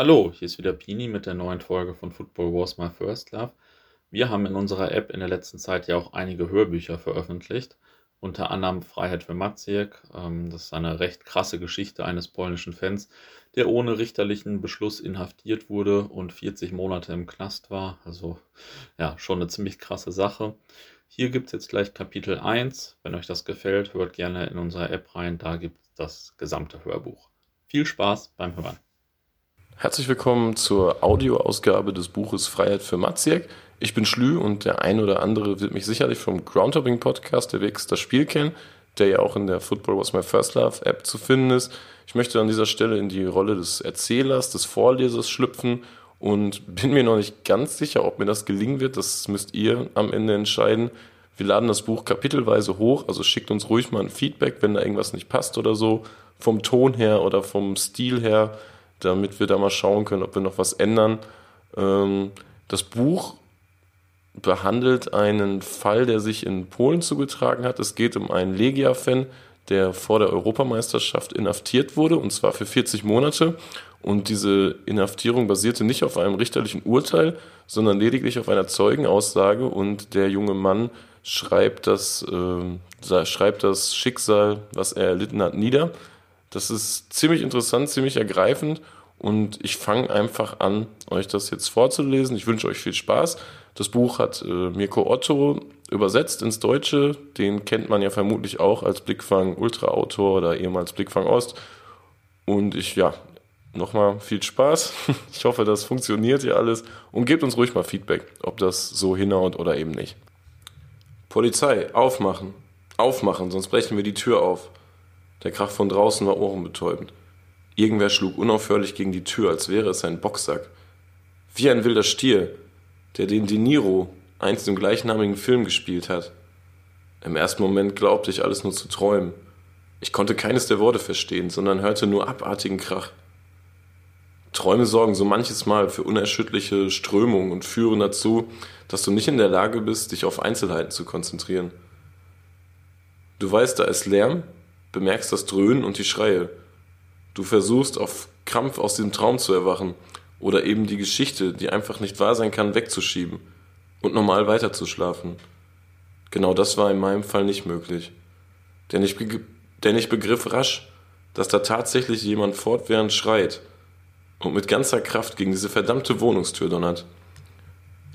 Hallo, hier ist wieder Pini mit der neuen Folge von Football Wars My First Love. Wir haben in unserer App in der letzten Zeit ja auch einige Hörbücher veröffentlicht, unter anderem Freiheit für Maciek. Ähm, das ist eine recht krasse Geschichte eines polnischen Fans, der ohne richterlichen Beschluss inhaftiert wurde und 40 Monate im Knast war. Also ja, schon eine ziemlich krasse Sache. Hier gibt es jetzt gleich Kapitel 1. Wenn euch das gefällt, hört gerne in unsere App rein, da gibt es das gesamte Hörbuch. Viel Spaß beim Hören. Herzlich willkommen zur Audioausgabe des Buches Freiheit für Maciek. Ich bin Schlü und der ein oder andere wird mich sicherlich vom Groundhopping Podcast der Wegs das Spiel kennen, der ja auch in der Football Was My First Love App zu finden ist. Ich möchte an dieser Stelle in die Rolle des Erzählers, des Vorlesers schlüpfen und bin mir noch nicht ganz sicher, ob mir das gelingen wird. Das müsst ihr am Ende entscheiden. Wir laden das Buch kapitelweise hoch, also schickt uns ruhig mal ein Feedback, wenn da irgendwas nicht passt oder so, vom Ton her oder vom Stil her damit wir da mal schauen können, ob wir noch was ändern. Ähm, das Buch behandelt einen Fall, der sich in Polen zugetragen hat. Es geht um einen Legia-Fan, der vor der Europameisterschaft inhaftiert wurde, und zwar für 40 Monate. Und diese Inhaftierung basierte nicht auf einem richterlichen Urteil, sondern lediglich auf einer Zeugenaussage. Und der junge Mann schreibt das, äh, schreibt das Schicksal, was er erlitten hat, nieder. Das ist ziemlich interessant, ziemlich ergreifend und ich fange einfach an, euch das jetzt vorzulesen. Ich wünsche euch viel Spaß. Das Buch hat äh, Mirko Otto übersetzt ins Deutsche. Den kennt man ja vermutlich auch als Blickfang Ultra Autor oder ehemals Blickfang Ost. Und ich, ja, nochmal viel Spaß. Ich hoffe, das funktioniert hier alles. Und gebt uns ruhig mal Feedback, ob das so hinhaut oder eben nicht. Polizei, aufmachen. Aufmachen, sonst brechen wir die Tür auf. Der Krach von draußen war ohrenbetäubend. Irgendwer schlug unaufhörlich gegen die Tür, als wäre es ein Boxsack. Wie ein wilder Stier, der den De Niro einst im gleichnamigen Film gespielt hat. Im ersten Moment glaubte ich alles nur zu träumen. Ich konnte keines der Worte verstehen, sondern hörte nur abartigen Krach. Träume sorgen so manches Mal für unerschütterliche Strömungen und führen dazu, dass du nicht in der Lage bist, dich auf Einzelheiten zu konzentrieren. Du weißt, da ist Lärm, bemerkst das Dröhnen und die Schreie. Du versuchst auf Krampf aus dem Traum zu erwachen oder eben die Geschichte, die einfach nicht wahr sein kann, wegzuschieben und normal weiterzuschlafen. Genau das war in meinem Fall nicht möglich. Denn ich, denn ich begriff rasch, dass da tatsächlich jemand fortwährend schreit und mit ganzer Kraft gegen diese verdammte Wohnungstür donnert.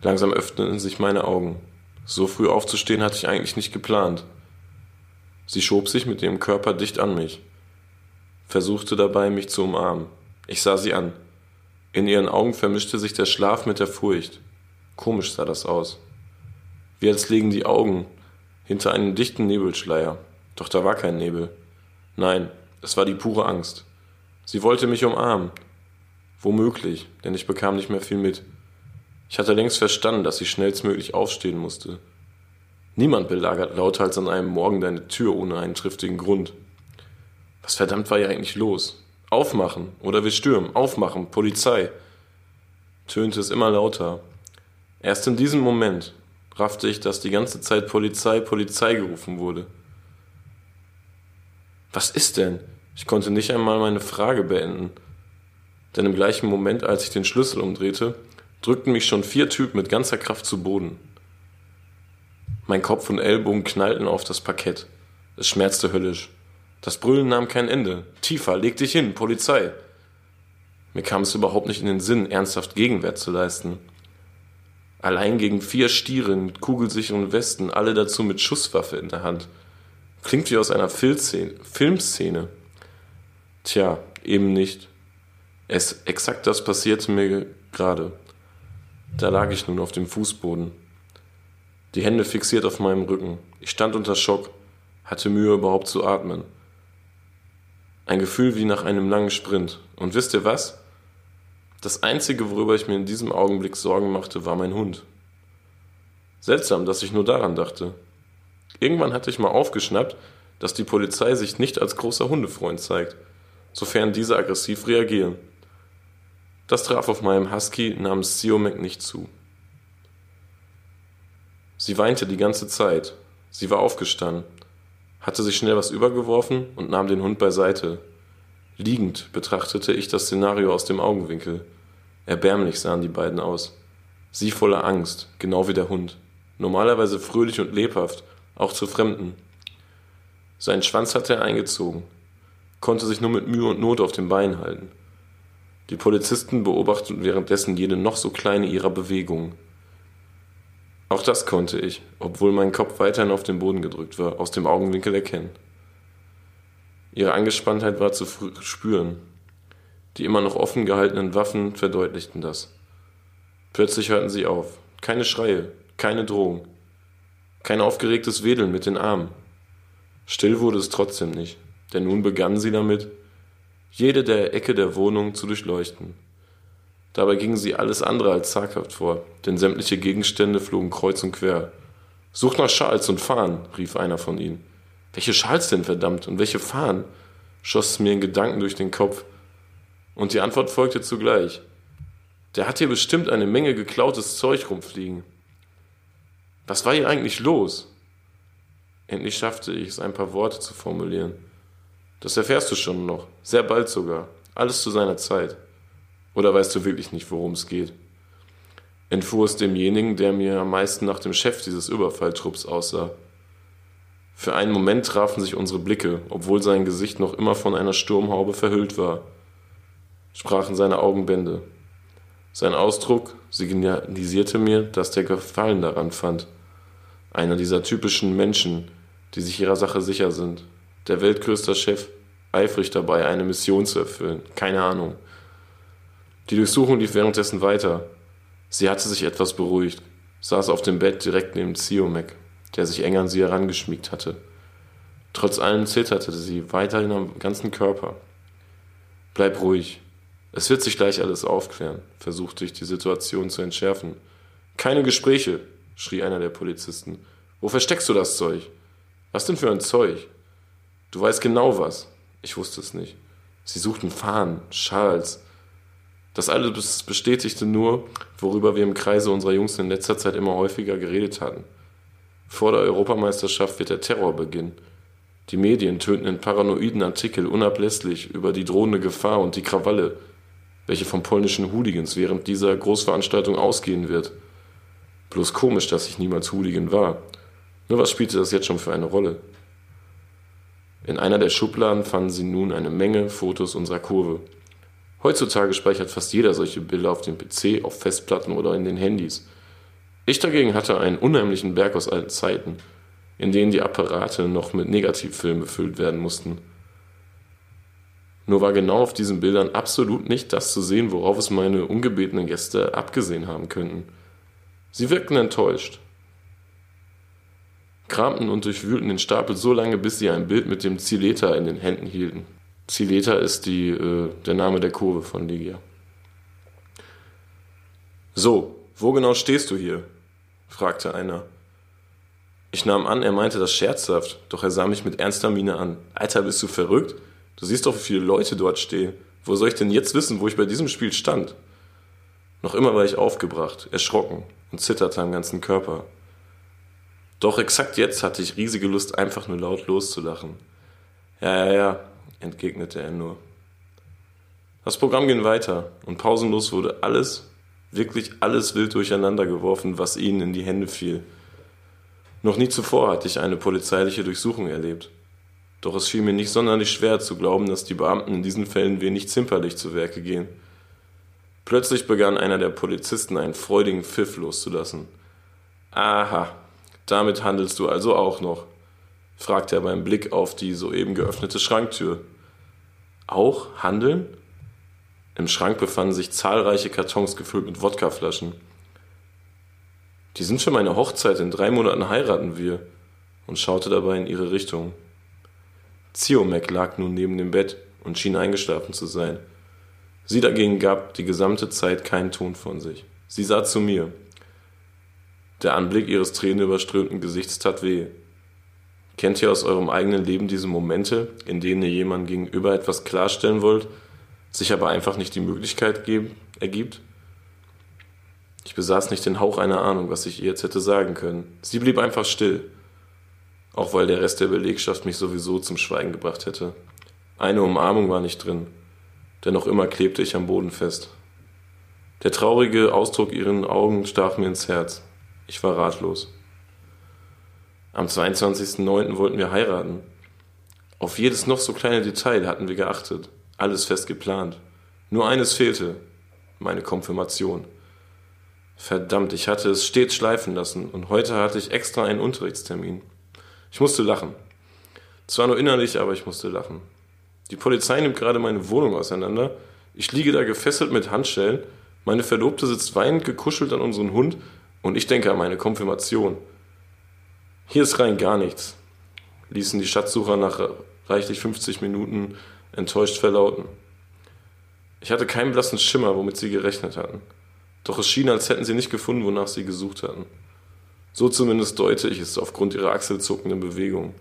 Langsam öffneten sich meine Augen. So früh aufzustehen hatte ich eigentlich nicht geplant. Sie schob sich mit ihrem Körper dicht an mich, versuchte dabei, mich zu umarmen. Ich sah sie an. In ihren Augen vermischte sich der Schlaf mit der Furcht. Komisch sah das aus. Wie als liegen die Augen hinter einem dichten Nebelschleier. Doch da war kein Nebel. Nein, es war die pure Angst. Sie wollte mich umarmen. Womöglich, denn ich bekam nicht mehr viel mit. Ich hatte längst verstanden, dass ich schnellstmöglich aufstehen musste. Niemand belagert lauter als an einem Morgen deine Tür ohne einen triftigen Grund. Was verdammt war ja eigentlich los? Aufmachen oder wir stürmen, aufmachen, Polizei. Tönte es immer lauter. Erst in diesem Moment raffte ich, dass die ganze Zeit Polizei, Polizei gerufen wurde. Was ist denn? Ich konnte nicht einmal meine Frage beenden. Denn im gleichen Moment, als ich den Schlüssel umdrehte, drückten mich schon vier Typen mit ganzer Kraft zu Boden. Mein Kopf und Ellbogen knallten auf das Parkett. Es schmerzte höllisch. Das Brüllen nahm kein Ende. Tiefer, leg dich hin, Polizei. Mir kam es überhaupt nicht in den Sinn, ernsthaft Gegenwehr zu leisten. Allein gegen vier Stiere in kugelsicheren Westen, alle dazu mit Schusswaffe in der Hand. Klingt wie aus einer Filmszene. Tja, eben nicht. Es exakt das passierte mir gerade. Da lag ich nun auf dem Fußboden die Hände fixiert auf meinem Rücken. Ich stand unter Schock, hatte Mühe überhaupt zu atmen. Ein Gefühl wie nach einem langen Sprint. Und wisst ihr was? Das Einzige, worüber ich mir in diesem Augenblick Sorgen machte, war mein Hund. Seltsam, dass ich nur daran dachte. Irgendwann hatte ich mal aufgeschnappt, dass die Polizei sich nicht als großer Hundefreund zeigt, sofern diese aggressiv reagieren. Das traf auf meinem Husky namens Siomek nicht zu. Sie weinte die ganze Zeit. Sie war aufgestanden, hatte sich schnell was übergeworfen und nahm den Hund beiseite. Liegend betrachtete ich das Szenario aus dem Augenwinkel. Erbärmlich sahen die beiden aus. Sie voller Angst, genau wie der Hund. Normalerweise fröhlich und lebhaft, auch zu Fremden. Seinen Schwanz hatte er eingezogen, konnte sich nur mit Mühe und Not auf den Beinen halten. Die Polizisten beobachteten währenddessen jede noch so kleine ihrer Bewegungen. Auch das konnte ich, obwohl mein Kopf weiterhin auf den Boden gedrückt war, aus dem Augenwinkel erkennen. Ihre Angespanntheit war zu spüren. Die immer noch offen gehaltenen Waffen verdeutlichten das. Plötzlich hörten sie auf. Keine Schreie, keine Drohung, kein aufgeregtes Wedeln mit den Armen. Still wurde es trotzdem nicht, denn nun begannen sie damit, jede der Ecke der Wohnung zu durchleuchten. Dabei gingen sie alles andere als zaghaft vor, denn sämtliche Gegenstände flogen kreuz und quer. Sucht nach Schals und Fahnen, rief einer von ihnen. Welche Schals denn, verdammt, und welche Fahnen? schoss es mir in Gedanken durch den Kopf. Und die Antwort folgte zugleich. Der hat hier bestimmt eine Menge geklautes Zeug rumfliegen. Was war hier eigentlich los? Endlich schaffte ich es, ein paar Worte zu formulieren. Das erfährst du schon noch, sehr bald sogar, alles zu seiner Zeit. Oder weißt du wirklich nicht, worum es geht? Entfuhr es demjenigen, der mir am meisten nach dem Chef dieses Überfalltrupps aussah. Für einen Moment trafen sich unsere Blicke, obwohl sein Gesicht noch immer von einer Sturmhaube verhüllt war. Sprachen seine Augenbände. Sein Ausdruck signalisierte mir, dass der Gefallen daran fand. Einer dieser typischen Menschen, die sich ihrer Sache sicher sind. Der weltgrößte Chef, eifrig dabei, eine Mission zu erfüllen. Keine Ahnung. Die Durchsuchung lief währenddessen weiter. Sie hatte sich etwas beruhigt, saß auf dem Bett direkt neben Ziomek, der sich eng an sie herangeschmiegt hatte. Trotz allem zitterte sie weiterhin am ganzen Körper. Bleib ruhig. Es wird sich gleich alles aufklären, versuchte ich die Situation zu entschärfen. Keine Gespräche, schrie einer der Polizisten. Wo versteckst du das Zeug? Was denn für ein Zeug? Du weißt genau was. Ich wusste es nicht. Sie suchten Fahnen, Schals, das alles bestätigte nur, worüber wir im Kreise unserer Jungs in letzter Zeit immer häufiger geredet hatten. Vor der Europameisterschaft wird der Terror beginnen. Die Medien tönten in paranoiden Artikel unablässlich über die drohende Gefahr und die Krawalle, welche vom polnischen Hooligans während dieser Großveranstaltung ausgehen wird. Bloß komisch, dass ich niemals Hooligan war. Nur was spielte das jetzt schon für eine Rolle? In einer der Schubladen fanden sie nun eine Menge Fotos unserer Kurve. Heutzutage speichert fast jeder solche Bilder auf dem PC, auf Festplatten oder in den Handys. Ich dagegen hatte einen unheimlichen Berg aus alten Zeiten, in denen die Apparate noch mit Negativfilmen befüllt werden mussten. Nur war genau auf diesen Bildern absolut nicht das zu sehen, worauf es meine ungebetenen Gäste abgesehen haben könnten. Sie wirkten enttäuscht, kramten und durchwühlten den Stapel so lange, bis sie ein Bild mit dem Zileta in den Händen hielten. Cileta ist die, äh, der Name der Kurve von Ligia. So, wo genau stehst du hier? fragte einer. Ich nahm an, er meinte das scherzhaft, doch er sah mich mit ernster Miene an. Alter, bist du verrückt? Du siehst doch, wie viele Leute dort stehen. Wo soll ich denn jetzt wissen, wo ich bei diesem Spiel stand? Noch immer war ich aufgebracht, erschrocken und zitterte am ganzen Körper. Doch exakt jetzt hatte ich riesige Lust, einfach nur laut loszulachen. Ja, ja, ja, entgegnete er nur. Das Programm ging weiter und pausenlos wurde alles, wirklich alles wild durcheinander geworfen, was ihnen in die Hände fiel. Noch nie zuvor hatte ich eine polizeiliche Durchsuchung erlebt. Doch es fiel mir nicht sonderlich schwer zu glauben, dass die Beamten in diesen Fällen wenig zimperlich zu Werke gehen. Plötzlich begann einer der Polizisten einen freudigen Pfiff loszulassen. Aha, damit handelst du also auch noch, fragte er beim Blick auf die soeben geöffnete Schranktür. Auch handeln? Im Schrank befanden sich zahlreiche Kartons gefüllt mit Wodkaflaschen. Die sind für meine Hochzeit, in drei Monaten heiraten wir, und schaute dabei in ihre Richtung. Ziomek lag nun neben dem Bett und schien eingeschlafen zu sein. Sie dagegen gab die gesamte Zeit keinen Ton von sich. Sie sah zu mir. Der Anblick ihres tränenüberströmten Gesichts tat weh. Kennt ihr aus eurem eigenen Leben diese Momente, in denen ihr jemandem gegenüber etwas klarstellen wollt, sich aber einfach nicht die Möglichkeit ergibt? Ich besaß nicht den Hauch einer Ahnung, was ich ihr jetzt hätte sagen können. Sie blieb einfach still, auch weil der Rest der Belegschaft mich sowieso zum Schweigen gebracht hätte. Eine Umarmung war nicht drin, denn noch immer klebte ich am Boden fest. Der traurige Ausdruck ihren Augen stach mir ins Herz. Ich war ratlos. Am 22.09. wollten wir heiraten. Auf jedes noch so kleine Detail hatten wir geachtet, alles fest geplant. Nur eines fehlte, meine Konfirmation. Verdammt, ich hatte es stets schleifen lassen und heute hatte ich extra einen Unterrichtstermin. Ich musste lachen. Zwar nur innerlich, aber ich musste lachen. Die Polizei nimmt gerade meine Wohnung auseinander. Ich liege da gefesselt mit Handschellen. Meine Verlobte sitzt weinend gekuschelt an unseren Hund und ich denke an meine Konfirmation. Hier ist rein gar nichts, ließen die Schatzsucher nach reichlich 50 Minuten enttäuscht verlauten. Ich hatte keinen blassen Schimmer, womit sie gerechnet hatten. Doch es schien, als hätten sie nicht gefunden, wonach sie gesucht hatten. So zumindest deute ich es aufgrund ihrer achselzuckenden Bewegung.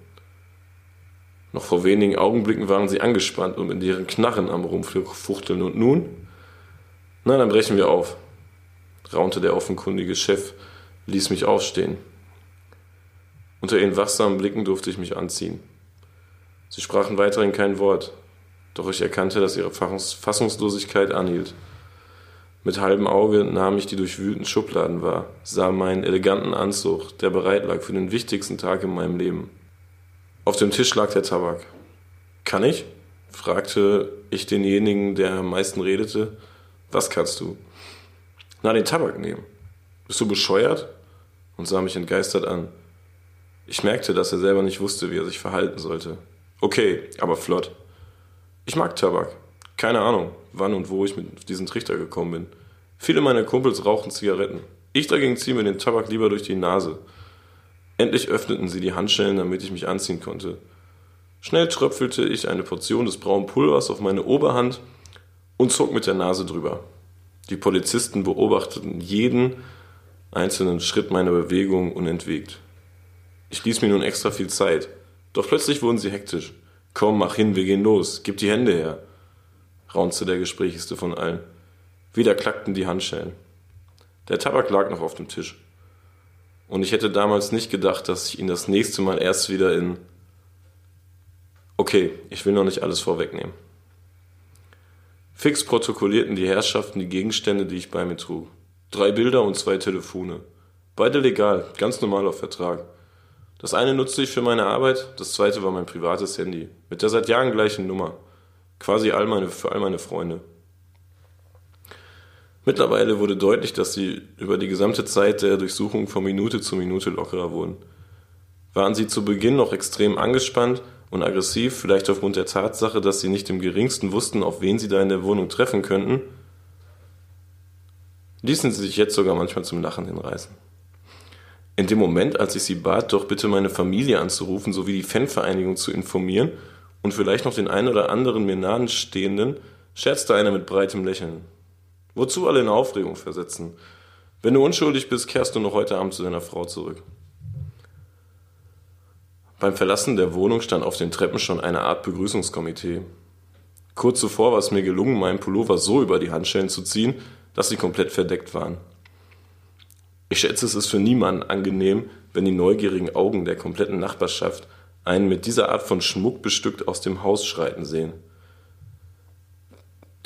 Noch vor wenigen Augenblicken waren sie angespannt und mit ihren Knarren am Rumfuchteln. Und nun? Na, dann brechen wir auf, raunte der offenkundige Chef, ließ mich aufstehen. Unter ihren wachsamen Blicken durfte ich mich anziehen. Sie sprachen weiterhin kein Wort, doch ich erkannte, dass ihre Fassungslosigkeit anhielt. Mit halbem Auge nahm ich die durchwühlten Schubladen wahr, sah meinen eleganten Anzug, der bereit lag für den wichtigsten Tag in meinem Leben. Auf dem Tisch lag der Tabak. Kann ich? fragte ich denjenigen, der am meisten redete. Was kannst du? Na, den Tabak nehmen. Bist du bescheuert? und sah mich entgeistert an. Ich merkte, dass er selber nicht wusste, wie er sich verhalten sollte. Okay, aber flott. Ich mag Tabak. Keine Ahnung, wann und wo ich mit diesem Trichter gekommen bin. Viele meiner Kumpels rauchen Zigaretten. Ich dagegen ziehe mir den Tabak lieber durch die Nase. Endlich öffneten sie die Handschellen, damit ich mich anziehen konnte. Schnell tröpfelte ich eine Portion des braunen Pulvers auf meine Oberhand und zog mit der Nase drüber. Die Polizisten beobachteten jeden einzelnen Schritt meiner Bewegung unentwegt. Ich ließ mir nun extra viel Zeit, doch plötzlich wurden sie hektisch. Komm, mach hin, wir gehen los, gib die Hände her, raunzte der gesprächigste von allen. Wieder klackten die Handschellen. Der Tabak lag noch auf dem Tisch. Und ich hätte damals nicht gedacht, dass ich ihn das nächste Mal erst wieder in... Okay, ich will noch nicht alles vorwegnehmen. Fix protokollierten die Herrschaften die Gegenstände, die ich bei mir trug. Drei Bilder und zwei Telefone. Beide legal, ganz normal auf Vertrag. Das eine nutzte ich für meine Arbeit, das zweite war mein privates Handy, mit der seit Jahren gleichen Nummer. Quasi all meine, für all meine Freunde. Mittlerweile wurde deutlich, dass sie über die gesamte Zeit der Durchsuchung von Minute zu Minute lockerer wurden. Waren sie zu Beginn noch extrem angespannt und aggressiv, vielleicht aufgrund der Tatsache, dass sie nicht im geringsten wussten, auf wen sie da in der Wohnung treffen könnten, ließen sie sich jetzt sogar manchmal zum Lachen hinreißen. In dem Moment, als ich sie bat, doch bitte meine Familie anzurufen sowie die Fanvereinigung zu informieren und vielleicht noch den einen oder anderen mir nahestehenden, scherzte einer mit breitem Lächeln. Wozu alle in Aufregung versetzen? Wenn du unschuldig bist, kehrst du noch heute Abend zu deiner Frau zurück. Beim Verlassen der Wohnung stand auf den Treppen schon eine Art Begrüßungskomitee. Kurz zuvor war es mir gelungen, meinen Pullover so über die Handschellen zu ziehen, dass sie komplett verdeckt waren. Ich schätze, es ist für niemanden angenehm, wenn die neugierigen Augen der kompletten Nachbarschaft einen mit dieser Art von Schmuck bestückt aus dem Haus schreiten sehen.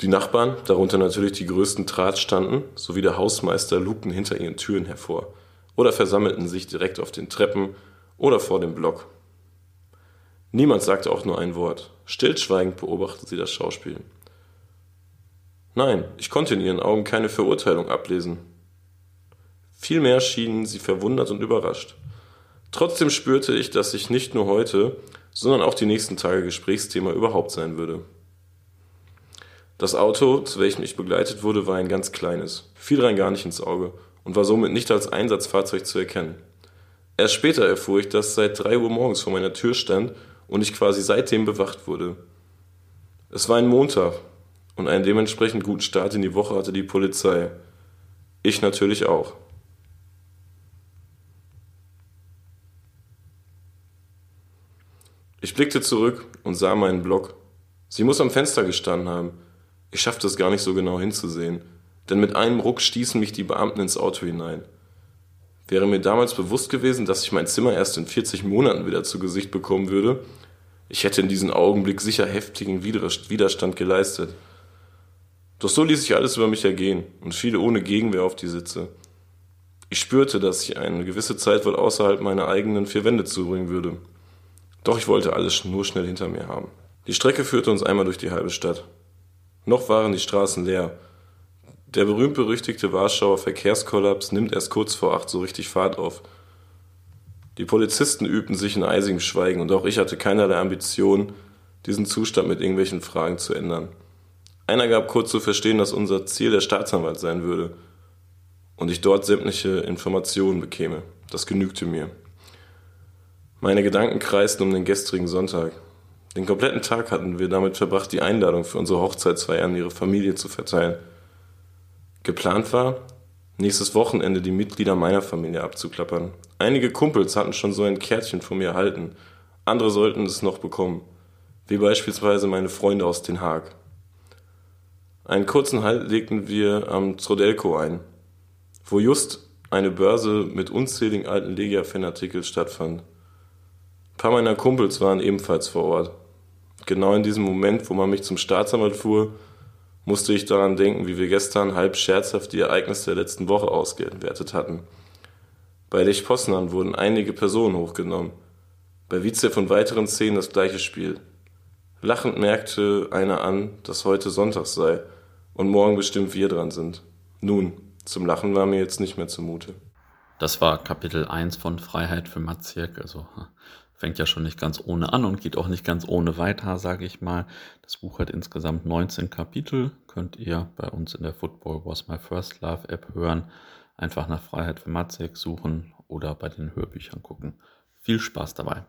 Die Nachbarn, darunter natürlich die größten Drahtstanden, sowie der Hausmeister lugten hinter ihren Türen hervor oder versammelten sich direkt auf den Treppen oder vor dem Block. Niemand sagte auch nur ein Wort. Stillschweigend beobachteten sie das Schauspiel. Nein, ich konnte in ihren Augen keine Verurteilung ablesen. Vielmehr schienen sie verwundert und überrascht. Trotzdem spürte ich, dass ich nicht nur heute, sondern auch die nächsten Tage Gesprächsthema überhaupt sein würde. Das Auto, zu welchem ich begleitet wurde, war ein ganz kleines, fiel rein gar nicht ins Auge und war somit nicht als Einsatzfahrzeug zu erkennen. Erst später erfuhr ich, dass seit drei Uhr morgens vor meiner Tür stand und ich quasi seitdem bewacht wurde. Es war ein Montag und einen dementsprechend guten Start in die Woche hatte die Polizei. Ich natürlich auch. Ich blickte zurück und sah meinen Block. Sie muss am Fenster gestanden haben. Ich schaffte es gar nicht so genau hinzusehen, denn mit einem Ruck stießen mich die Beamten ins Auto hinein. Wäre mir damals bewusst gewesen, dass ich mein Zimmer erst in 40 Monaten wieder zu Gesicht bekommen würde, ich hätte in diesem Augenblick sicher heftigen Widerstand geleistet. Doch so ließ sich alles über mich ergehen und fiel ohne Gegenwehr auf die Sitze. Ich spürte, dass ich eine gewisse Zeit wohl außerhalb meiner eigenen vier Wände zubringen würde. Doch ich wollte alles nur schnell hinter mir haben. Die Strecke führte uns einmal durch die halbe Stadt. Noch waren die Straßen leer. Der berühmt-berüchtigte Warschauer Verkehrskollaps nimmt erst kurz vor acht so richtig Fahrt auf. Die Polizisten übten sich in eisigem Schweigen und auch ich hatte keinerlei Ambition, diesen Zustand mit irgendwelchen Fragen zu ändern. Einer gab kurz zu verstehen, dass unser Ziel der Staatsanwalt sein würde und ich dort sämtliche Informationen bekäme. Das genügte mir. Meine Gedanken kreisten um den gestrigen Sonntag. Den kompletten Tag hatten wir damit verbracht, die Einladung für unsere Hochzeitsfeier an ihre Familie zu verteilen. Geplant war, nächstes Wochenende die Mitglieder meiner Familie abzuklappern. Einige Kumpels hatten schon so ein Kärtchen von mir erhalten, andere sollten es noch bekommen, wie beispielsweise meine Freunde aus Den Haag. Einen kurzen Halt legten wir am Trodelco ein, wo just eine Börse mit unzähligen alten Legia-Fanartikeln stattfand. Ein paar meiner Kumpels waren ebenfalls vor Ort. Genau in diesem Moment, wo man mich zum Staatsanwalt fuhr, musste ich daran denken, wie wir gestern halb scherzhaft die Ereignisse der letzten Woche ausgewertet hatten. Bei Lech Poznan wurden einige Personen hochgenommen. Bei Vize von weiteren Szenen das gleiche Spiel. Lachend merkte einer an, dass heute Sonntag sei und morgen bestimmt wir dran sind. Nun, zum Lachen war mir jetzt nicht mehr zumute. Das war Kapitel 1 von Freiheit für Maziek. Also fängt ja schon nicht ganz ohne an und geht auch nicht ganz ohne weiter, sage ich mal. Das Buch hat insgesamt 19 Kapitel. Könnt ihr bei uns in der Football Was My First Love App hören. Einfach nach Freiheit für Matzek suchen oder bei den Hörbüchern gucken. Viel Spaß dabei.